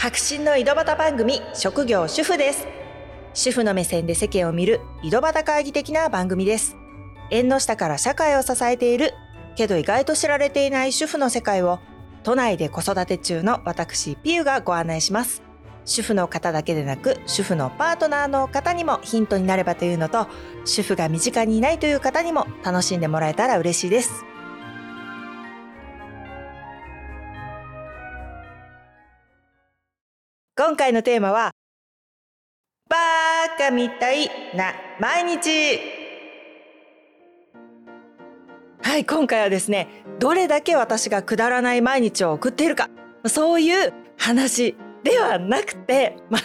白真の井戸端番組職業主婦です。主婦の目線で世間を見る井戸端会議的な番組です。縁の下から社会を支えているけど意外と知られていない主婦の世界を都内で子育て中の私ピューがご案内します。主婦の方だけでなく主婦のパートナーの方にもヒントになればというのと主婦が身近にいないという方にも楽しんでもらえたら嬉しいです。今回のテーマはバーカみたいな毎日はい今回はですねどれだけ私がくだらない毎日を送っているかそういう話ではなくて、まあ、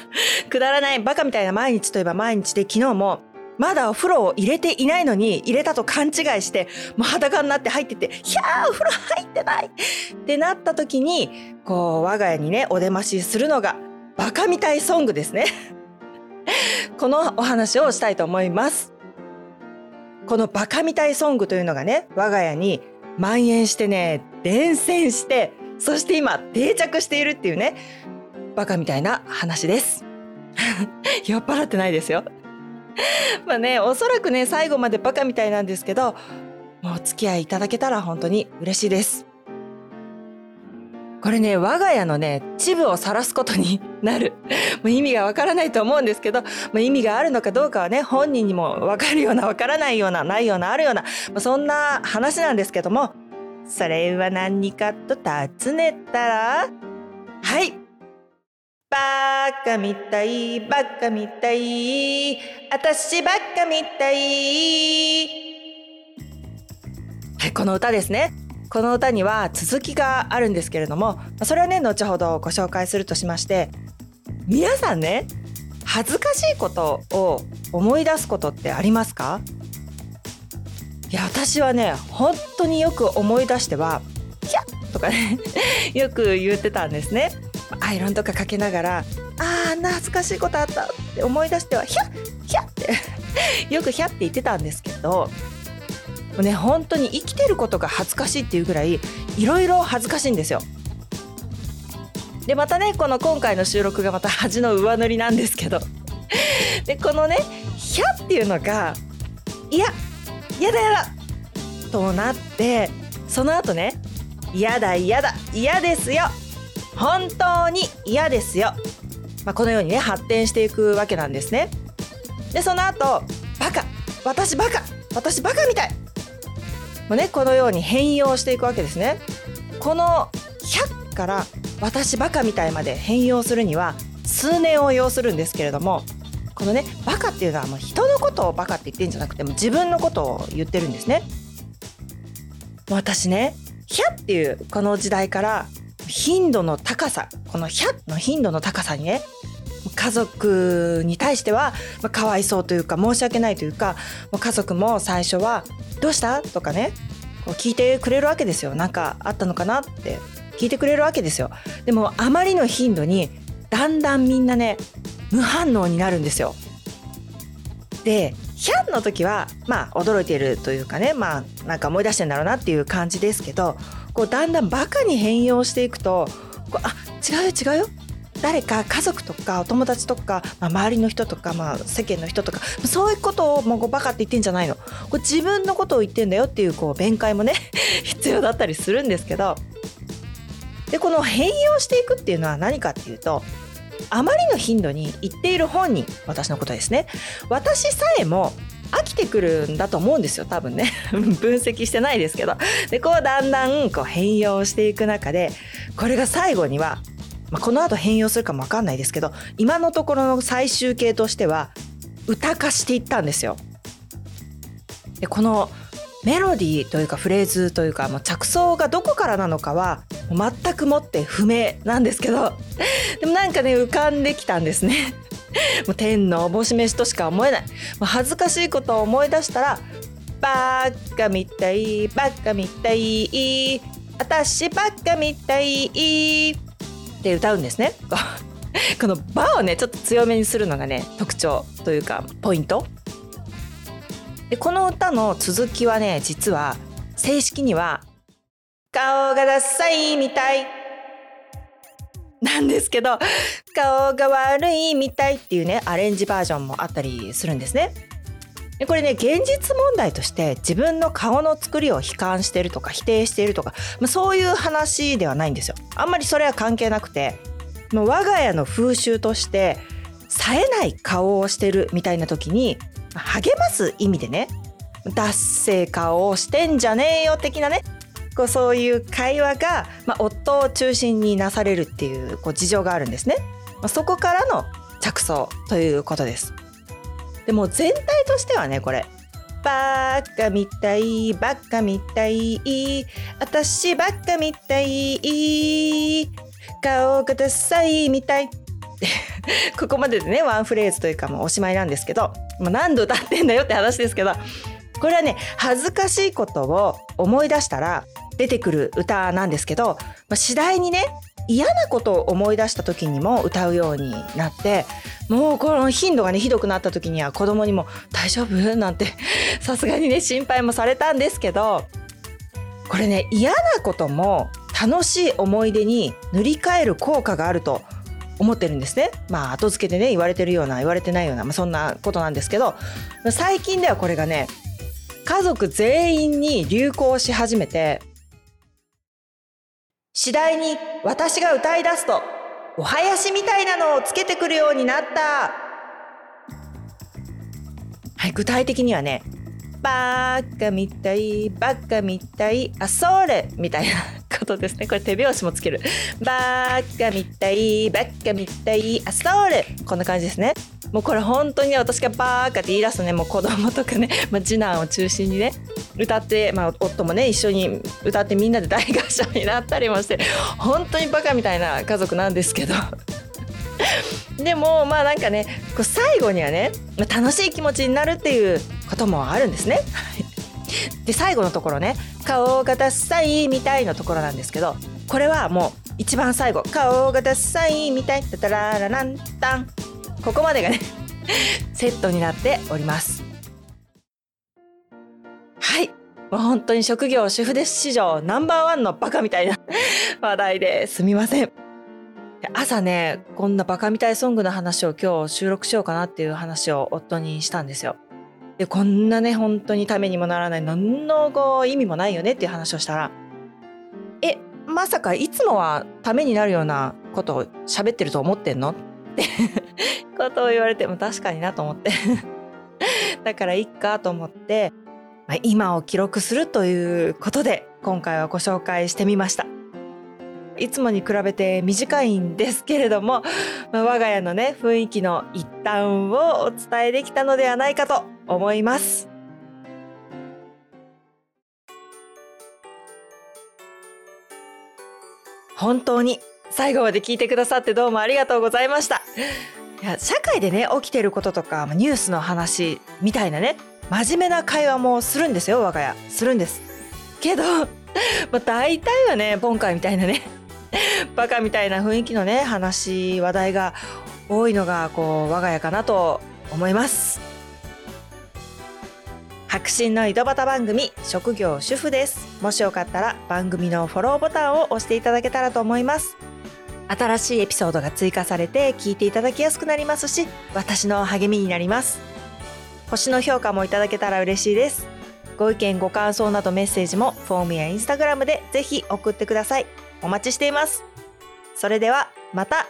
くだらないバカみたいな毎日といえば毎日で昨日もまだお風呂を入れていないのに入れたと勘違いしてもう裸になって入ってて「ひゃーお風呂入ってない!」ってなった時にこう我が家にねお出ましするのがバカみたいソングですね。このお話をしたいと思います。このバカみたいソングというのがね我が家に蔓延してね伝染してそして今定着しているっていうねバカみたいな話です。酔っ払ってないですよ。まあねおそらくね最後までバカみたいなんですけどもうお付き合いいただけたら本当に嬉しいです。これね我が家のね恥部を晒すことになる。もう意味がわからないと思うんですけど、まあ、意味があるのかどうかはね本人にもわかるようなわからないようなないようなあるような、まあ、そんな話なんですけどもそれは何かと尋ねたらはい。バカみたいバカみたい私バカみたい。はいこの歌ですね。この歌には続きがあるんですけれどもそれはね後ほどご紹介するとしまして皆さんね恥ずかしいことを思い出すことってありますか？いや私はね本当によく思い出しては「ひゃっ!」とかね よく言ってたんですね。アイロンとかかけながら「あーあんな恥ずかしいことあった」って思い出しては「ひゃっ!」ひゃって よく「ひゃ」って言ってたんですけどうね本当に生きてることが恥ずかしいっていうぐらいいろいろ恥ずかしいんですよ。でまたねこの今回の収録がまた恥の上塗りなんですけどでこのね「ひゃ」っていうのが「いややだやだ」となってその後ね「嫌だ嫌だ嫌ですよ本当に嫌ですよ」まあ、このようにね発展していくわけなんですね。でその後バカ私バカ私バカみたいもねこのように変容していくわけですね。この100から私バカみたいまで変容するには数年を要するんですけれどもこのねバカっていうのはもう人のことをバカって言ってんじゃなくても自分のことを言ってるんですね。私ね「ひゃ」っていうこの時代から頻度の高さこの「ひゃ」の頻度の高さにね家族に対しては、まあ、かわいそうというか申し訳ないというかもう家族も最初は「どうした?」とかねこう聞いてくれるわけですよ。なんかあったのかなって聞いてくれるわけですよ。でもあまりの頻度にだんだんみんなね無反応になるんですよ。でヒャンの時はまあ驚いているというかねまあなんか思い出してんだろうなっていう感じですけどこうだんだんバカに変容していくとこうあ違うよ違うよ。誰か家族とかお友達とか、まあ、周りの人とか、まあ、世間の人とかそういうことをもうバカって言ってんじゃないの。これ自分のことを言ってんだよっていうこう弁解もね 必要だったりするんですけど。でこの変容していくっていうのは何かっていうとあまりの頻度に言っている本人私のことですね。私さえも飽きてくるんだと思うんですよ多分ね。分析してないですけど。でこうだんだんこう変容していく中でこれが最後にはまあ、この後変容するかも分かんないですけど今のところの最終形としては歌化していったんですよ。でこのメロディーというかフレーズというかもう着想がどこからなのかは全くもって不明なんですけど でもなんかね浮かんできたんですね。もう天のおぼし飯としか思えない。もう恥ずかしいことを思い出したらバカみたいバカみたい私バカみたいって歌うんですね。この「バ」をねちょっと強めにするのがね特徴というかポイント。でこの歌の続きはね実は正式には「顔がダサいみたい」なんですけど顔が悪いみたいっていうねアレンジバージョンもあったりするんですね。でこれね現実問題として自分の顔の作りを悲観してるとか否定しているとか、まあ、そういう話ではないんですよ。あんまりそれは関係なくてもう我が家の風習として冴えない顔をしてるみたいな時に励ます意味でね脱性顔をしてんじゃねえよ的なねこうそういう会話が、まあ、夫を中心になされるっていうこう事情があるんですね。まあ、そこからの着想ということです。でも全体としてはねこれ。バッカみたいバッカみたい私バッカみたい顔がダサいみたい。ここまででねワンフレーズというかもうおしまいなんですけど何度歌ってんだよって話ですけどこれはね恥ずかしいことを思い出したら出てくる歌なんですけど、次第にね嫌なことを思い出した時にも歌うようになってもうこの頻度がねひどくなった時には子供にも「大丈夫?」なんて さすがにね心配もされたんですけどこれね嫌なことも楽しい思い出に塗り替える効果があると思ってるんですね。まあ後付けでね言われてるような言われてないような、まあ、そんなことなんですけど最近ではこれがね家族全員に流行し始めて次第に私が歌い出すとお囃子みたいなのをつけてくるようになった。はい具体的にはねバカみたいバカみたいあそれみたいな ことですね。これ手拍子もつける。バカみたいバカみたいあそれこんな感じですね。もうこれ本当にね私がバーカって言い出すとねもう子供とかね、まあ、次男を中心にね歌って、まあ、夫もね一緒に歌ってみんなで大合唱になったりもして本当にバカみたいな家族なんですけど。でもまあなんかねこう最後にはね、楽しい気持ちになるっていうこともあるんですね。で最後のところね「顔がダッサい」みたいなところなんですけどこれはもう一番最後「顔がダッサい」みたい「タタララランタン」ここまでがねセットになっております。本当に職業主婦です史上ナンバーワンのバカみたいな 話題ですみません。朝ねこんなバカみたいソングの話を今日収録しようかなっていう話を夫にしたんですよ。でこんなね本当にためにもならない何のこう意味もないよねっていう話をしたらえまさかいつもはためになるようなことを喋ってると思ってんの？ってことを言われても確かになと思って。だからいっかと思って、まあ、今を記録するということで今回はご紹介してみました。いつもに比べて短いんですけれども、まあ、我が家のね雰囲気の一端をお伝えできたのではないかと思います。本当に最後まで聞いてくださってどうもありがとうございました。いや社会でね起きてることとかニュースの話みたいなね真面目な会話もするんですよ我が家。するんです。けど、まあ、大体はね今回みたいなね バカみたいな雰囲気のね話話題が多いのがこう我が家かなと思います。白真の井戸端番組職業主婦です。もしよかったら番組のフォローボタンを押していただけたらと思います。新しいエピソードが追加されて聞いていただきやすくなりますし私の励みになります。星の評価もいただけたら嬉しいです。ご意見ご感想などメッセージもフォームやインスタグラムでぜひ送ってください。お待ちしています。それではまた。